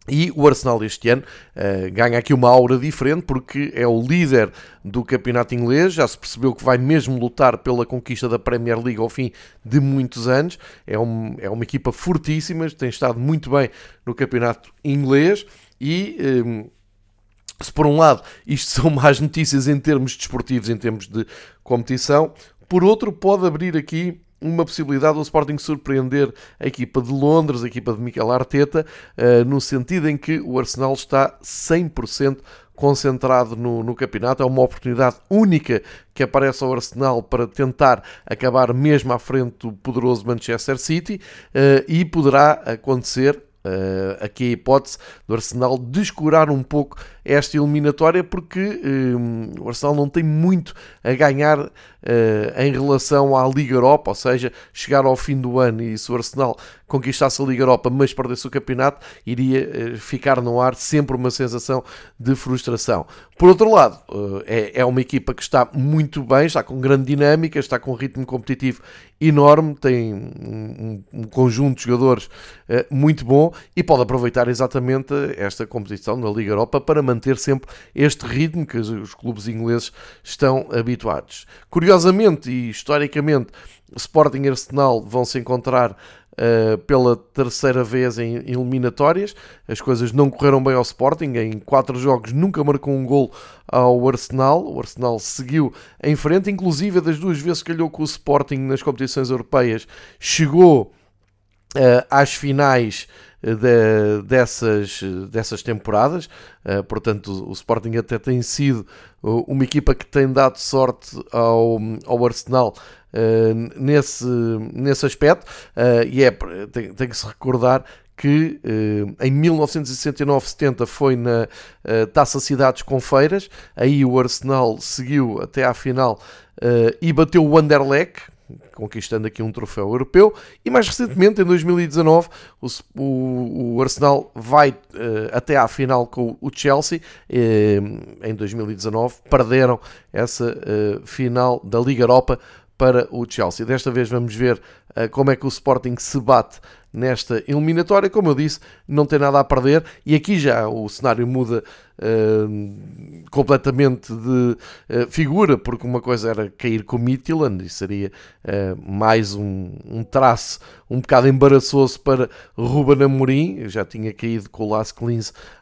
E o Arsenal este ano uh, ganha aqui uma aura diferente porque é o líder do campeonato inglês, já se percebeu que vai mesmo lutar pela conquista da Premier League ao fim de muitos anos. É, um, é uma equipa fortíssima, tem estado muito bem no campeonato inglês e. Ehm, se por um lado isto *laughs* são más notícias em termos desportivos, em termos de competição, por outro pode abrir aqui uma possibilidade do Sporting surpreender a equipa de Londres, a equipa de Mikel Arteta, uh, no sentido em que o Arsenal está 100% concentrado no, no, campeonato. É uma oportunidade única que aparece ao Arsenal para tentar acabar mesmo à frente do poderoso Manchester City uh, e poderá acontecer. Uh, aqui a hipótese do Arsenal descurar um pouco esta eliminatória porque o Arsenal não tem muito a ganhar uh, em relação à Liga Europa, ou seja, chegar ao fim do ano e se o Arsenal conquistasse a Liga Europa, mas perdesse o campeonato, iria uh, ficar no ar sempre uma sensação de frustração. Por outro lado, uh, é, é uma equipa que está muito bem, está com grande dinâmica, está com um ritmo competitivo enorme, tem um, um conjunto de jogadores muito bom e pode aproveitar exatamente esta competição na Liga Europa para manter sempre este ritmo que os clubes ingleses estão habituados. Curiosamente e historicamente, Sporting e Arsenal vão se encontrar uh, pela terceira vez em eliminatórias. As coisas não correram bem ao Sporting. Em quatro jogos nunca marcou um gol ao Arsenal. O Arsenal seguiu em frente, inclusive das duas vezes que calhou com o Sporting nas competições europeias, chegou uh, às finais de, dessas, dessas temporadas. Uh, portanto, o Sporting até tem sido uma equipa que tem dado sorte ao, ao Arsenal nesse, nesse aspecto. E é, tem, tem que se recordar que em 1969-70 foi na Taça Cidades com Feiras, aí o Arsenal seguiu até à final e bateu o Anderlecht, conquistando aqui um troféu europeu. E mais recentemente, em 2019, o, o, o Arsenal vai uh, até à final com o Chelsea. Uh, em 2019, perderam essa uh, final da Liga Europa para o Chelsea. Desta vez vamos ver como é que o Sporting se bate nesta eliminatória. Como eu disse, não tem nada a perder e aqui já o cenário muda uh, completamente de uh, figura, porque uma coisa era cair com o Midtjylland e seria uh, mais um, um, traço um bocado embaraçoso para Ruben Amorim, eu já tinha caído com o Las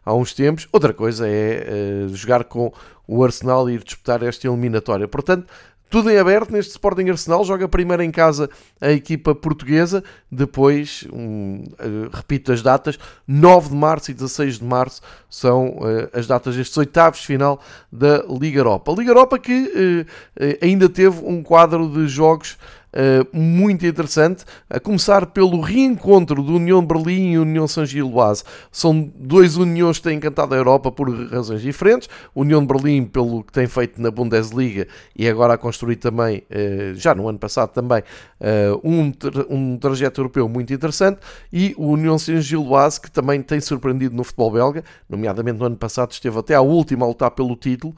há uns tempos. Outra coisa é jogar com o Arsenal e ir disputar esta eliminatória. Portanto, tudo em aberto neste Sporting Arsenal. Joga primeiro em casa a equipa portuguesa, depois, um, uh, repito as datas, 9 de março e 16 de março são uh, as datas destes oitavos de final da Liga Europa. Liga Europa que uh, ainda teve um quadro de jogos uh, muito interessante, a começar pelo reencontro do União Berlim e União São Giloase. São dois uniões que têm encantado a Europa por razões diferentes. União Berlim pelo que tem feito na Bundesliga e agora a construir também, uh, já no ano passado também, uh, um, tra um trajeto europeu muito interessante e o União São Giloase que também tem surpreendido no futebol belga, nomeadamente no ano passado esteve até à última a lutar pelo título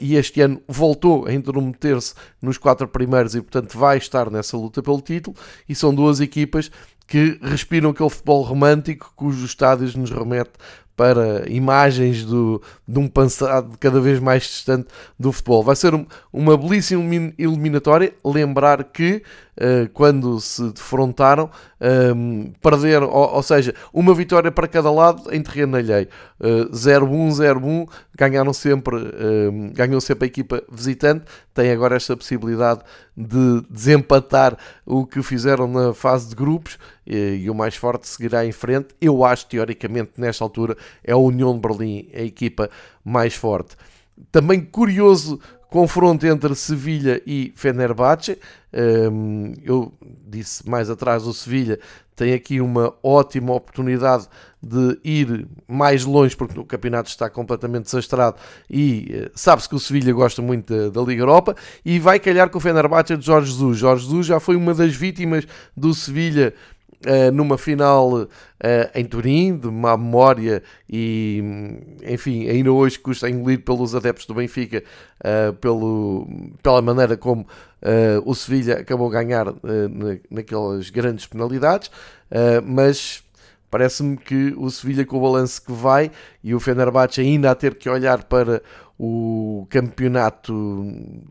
e este ano voltou a intrometer-se nos quatro primeiros e portanto vai estar nessa luta pelo título e são duas equipas que respiram aquele futebol romântico cujos estádios nos remete para imagens do, de um passado cada vez mais distante do futebol. Vai ser um, uma belíssima eliminatória. Lembrar que uh, quando se defrontaram, um, ehm, perderam, ou, ou, seja, uma vitória para cada lado em terreno alheio. Uh, 0-1, 0-1, ganharam sempre, uh, ganhou sempre a equipa visitante. Tem agora esta possibilidade de desempatar o que fizeram na fase de grupos e, o mais forte seguirá em frente. Eu acho, teoricamente, nesta altura, é a União de Berlim a equipa mais forte. Também curioso confronto entre Sevilha e Fenerbahçe. Um, eu disse mais atrás, o Sevilha tem aqui uma ótima oportunidade de ir mais longe, porque o campeonato está completamente desastrado e uh, sabe-se que o Sevilha gosta muito da, da, Liga Europa e vai calhar com o Fenerbahçe de Jorge Jesus. Jorge Jesus já foi uma das vítimas do Sevilha Uh, numa final uh, em Turim, de má memória e, enfim, ainda hoje custa engolir pelos adeptos do Benfica uh, pelo, pela maneira como o Sevilha acabou a ganhar na, naquelas grandes penalidades, mas parece-me que o Sevilha com o balanço que vai e o Fenerbahçe ainda a ter que olhar para o campeonato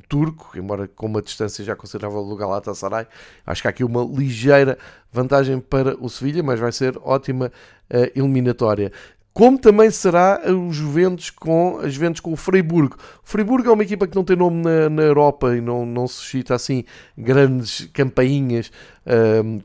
turco, embora com uma distância já considerável do Galatasaray. Acho que há aqui uma ligeira vantagem para o Sevilha, mas vai ser ótima uh, eliminatória como também será os Juventus com, as Juventus com o Freiburg. O Freiburg é uma equipa que não tem nome na, na Europa e não, não suscita assim grandes campainhas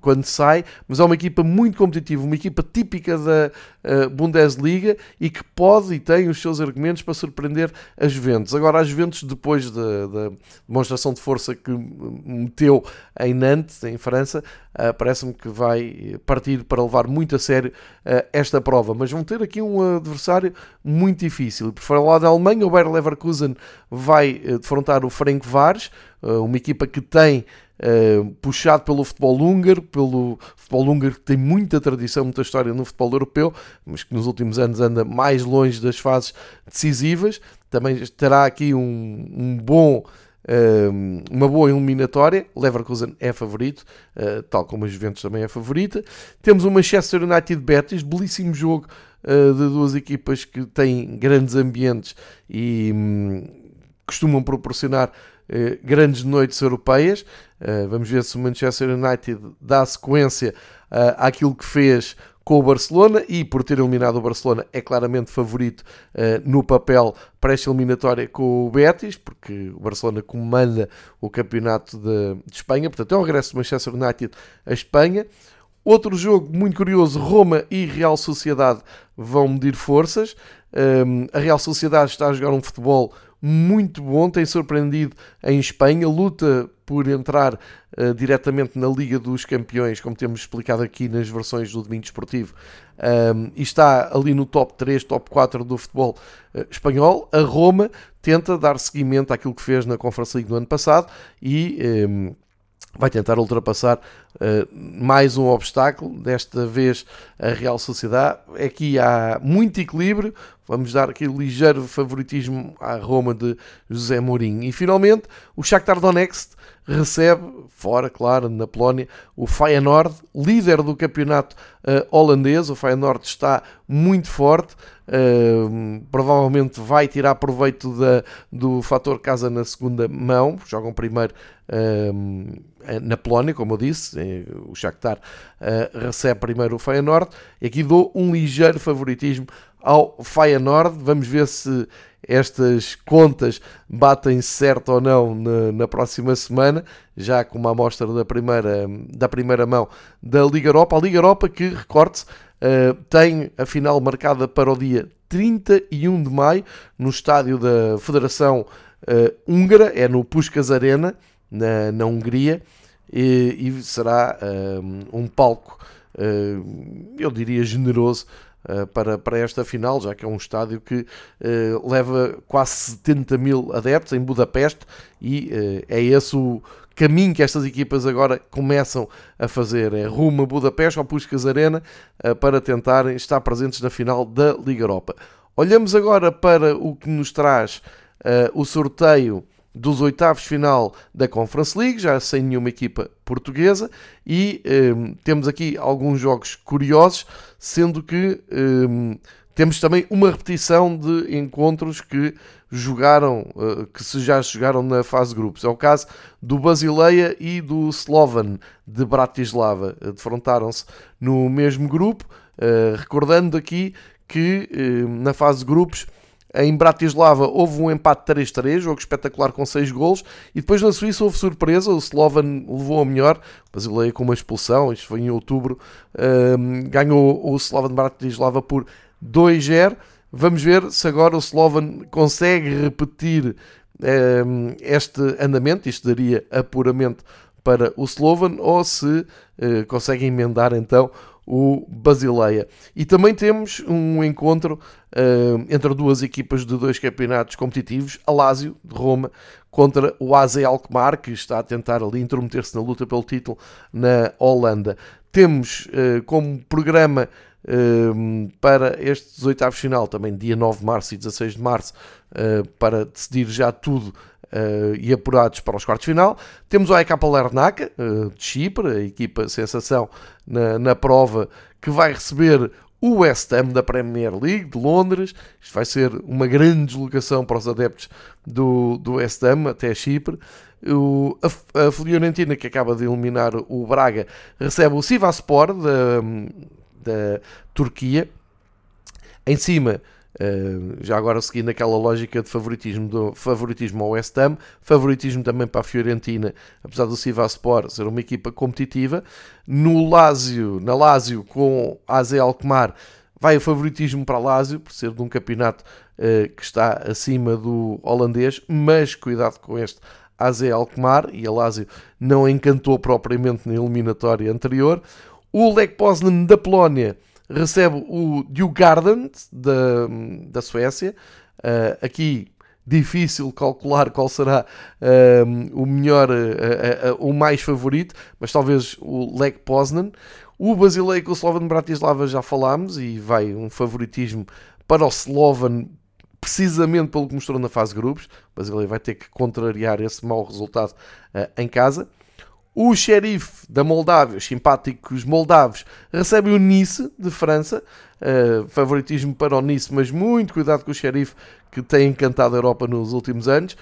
quando sai, mas é uma equipa muito competitiva, uma equipa típica da uh, Bundesliga e que pode e tem os seus argumentos para surpreender as Juventus. Agora, as Juventus, depois da, da demonstração de força que meteu em Nantes, em França, uh, parece-me que vai partir para levar muito a sério uh, esta prova, mas vão ter aqui um adversário muito difícil. Por falar da Alemanha, o Bayer Leverkusen vai defrontar o Frank Vares, uma equipa que tem Uh, puxado pelo futebol húngaro, pelo futebol húngaro que tem muita tradição, muita história no futebol europeu, mas que nos últimos anos anda mais longe das fases decisivas. Também terá aqui um, um bom. Uh, uma boa eliminatória, Leverkusen é favorito, uh, tal como a Juventus também é favorita. Temos o Manchester United Betis, belíssimo jogo de duas equipas que têm grandes ambientes e um, costumam proporcionar eh, grandes noites europeias. Eh, vamos ver se o Manchester United dá sequência uh, àquilo que fez com o Barcelona e por ter eliminado o Barcelona é claramente favorito uh, no papel para esta eliminatória com o Betis, porque o Barcelona comanda o campeonato de, de Espanha, portanto é o regresso do Manchester United à Espanha. Outro jogo muito curioso, Roma e Real Sociedade vão medir forças. Um, a Real Sociedade está a jogar um futebol muito bom, tem surpreendido em Espanha, luta por entrar uh, diretamente na Liga dos Campeões, como temos explicado aqui nas versões do Domingo Esportivo, um, e está ali no top 3, top 4 do futebol uh, espanhol. A Roma tenta dar seguimento àquilo que fez na Conference League no ano passado e. Um, vai tentar ultrapassar uh, mais um obstáculo, desta vez a Real Sociedade. Aqui há muito equilíbrio, vamos dar aqui ligeiro favoritismo à Roma de José Mourinho. E finalmente o Shakhtar Donetsk recebe, fora, claro, na Polónia, o Feyenoord, líder do campeonato uh, holandês. O Feyenoord está muito forte, uh, provavelmente vai tirar proveito da, do fator casa na segunda mão. Jogam primeiro na Polónia, como eu disse, o Shakhtar recebe primeiro o Feyenoord. E aqui dou um ligeiro favoritismo ao Feyenoord. Vamos ver se estas contas batem certo ou não na, na, próxima semana, já com uma amostra da primeira, da primeira mão da Liga Europa. A Liga Europa que, recorde-se, uh, tem a final marcada para o dia 31 de maio no estádio da Federação uh, Húngara, é no Puskas Arena, na, na Hungria. E, e será um, um palco, uh, eu diria, generoso uh, para, para esta final, já que é um estádio que uh, leva quase 70 mil adeptos em Budapeste e é esse o caminho que estas equipas agora começam a fazer. É rumo a Budapeste, ao Puskas Arena, para tentarem estar presentes na final da Liga Europa. Olhamos agora para o que nos traz o sorteio dos oitavos final da Conference League, já sem nenhuma equipa portuguesa, e ehm, temos aqui alguns jogos curiosos, sendo que ehm, temos também uma repetição de encontros que jogaram, uh, que se já jogaram na fase grupos. É o caso do Basileia e do Slovan de Bratislava. Defrontaram-se no mesmo grupo, uh, recordando aqui que uh, na fase de grupos em Bratislava houve um empate 3-3, jogo espetacular com 6 golos. E depois na Suíça houve surpresa, o Slovan levou a melhor. O Basileia com uma expulsão, isto foi em outubro. Um, ganhou o Slovan Bratislava por 2-0. Vamos ver se agora o Slovan consegue repetir um, este andamento. Isto daria apuramento para o Slovan ou se uh, consegue emendar então o Basileia. E também temos um encontro uh, entre duas equipas de dois campeonatos competitivos, a Lazio, de Roma, contra o AZ Alkmaar, que está a tentar ali intrometer-se na luta pelo título na Holanda. Temos uh, como programa uh, para estes oitavos final, também dia 9 de março e 16 de março, para decidir já tudo Uh, e apurados para os quartos de final. Temos o AEK Larnaca, uh, de Chipre, a equipa sensação na, na prova, que vai receber o West Ham da Premier League de Londres. Isto vai ser uma grande deslocação para os adeptos do, do West Ham até Chipre. O, a, a Fiorentina, que acaba de eliminar o Braga, recebe o Sivaspor da, da Turquia. Em cima, Uh, já agora seguindo aquela lógica de favoritismo, do, favoritismo ao West Ham, favoritismo também para a Fiorentina, apesar do Sivaspor ser uma equipa competitiva. No Lazio, na Lazio com AZ Alkmaar, vai o favoritismo para a Lazio, por ser de um campeonato uh, que está acima do holandês, mas cuidado com este AZ Alkmaar, e a Lazio não encantou propriamente na eliminatória anterior. O Lech Poznan da Polónia recebe o Djurgården da, da Suécia. Uh, aqui difícil calcular qual será uh, o melhor, uh, o mais favorito, mas talvez o Lech Poznan. O Basileia com o Slovan Bratislava já falámos e vai um favoritismo para o Slovan precisamente pelo que mostrou na fase de grupos. O Basileia vai ter que contrariar esse mau resultado em casa. O xerife da Moldávia, os simpáticos moldavos, recebe o Nice de França. Uh, favoritismo para o Nice, mas muito cuidado com o xerife que tem encantado a Europa nos últimos anos.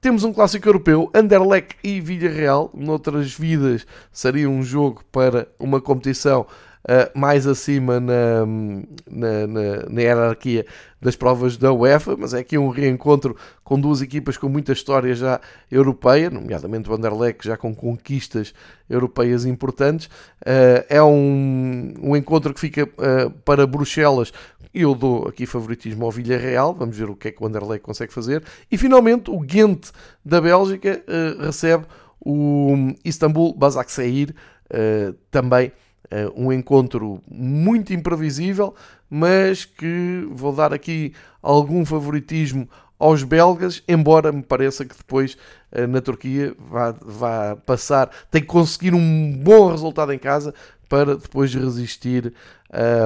Temos um clássico europeu, Anderlecht e Villarreal. Noutras vidas seria um jogo para uma competição uh, mais acima na, na, na, na, hierarquia das provas da UEFA, mas é aqui um reencontro com duas equipas com muita história já europeia, nomeadamente o Anderlecht já com conquistas europeias importantes. Uh, é um, um encontro que fica uh, para Bruxelas eu dou aqui favoritismo ao Villarreal, vamos ver o que é que o Anderlecht consegue fazer. E finalmente o Ghent da Bélgica uh, recebe o Istanbul Basaksehir, uh, também um encontro muito imprevisível, mas que vou dar aqui algum favoritismo aos belgas, embora me pareça que depois uh, na Turquia vá, vá passar, tem que conseguir um bom resultado em casa para depois resistir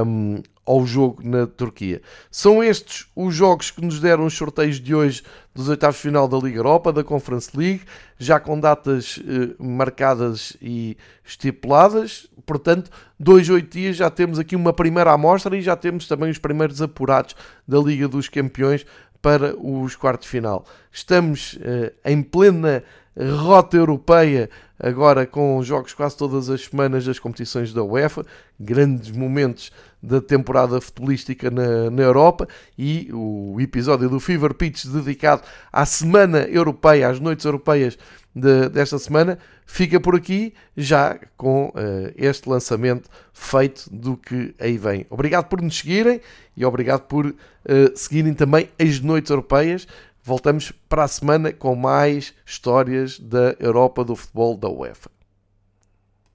um, ao jogo na Turquia. São estes os jogos que nos deram os sorteios de hoje dos oitavos de final da Liga Europa, da Conference League, já com datas eh, marcadas e estipuladas. Portanto, dois, oito dias já temos aqui uma primeira amostra e já temos também os primeiros apurados da Liga dos Campeões para os quartos de final. Estamos eh, em plena rota europeia, agora com jogos quase todas as semanas das competições da UEFA, grandes momentos da temporada futebolística na, na Europa e o episódio do Fever Pitch dedicado à Semana Europeia, às noites europeias de, desta semana, fica por aqui já com uh, este lançamento feito do que aí vem. Obrigado por nos seguirem e obrigado por uh, seguirem também as noites europeias. Voltamos para a semana com mais histórias da Europa do futebol da UEFA.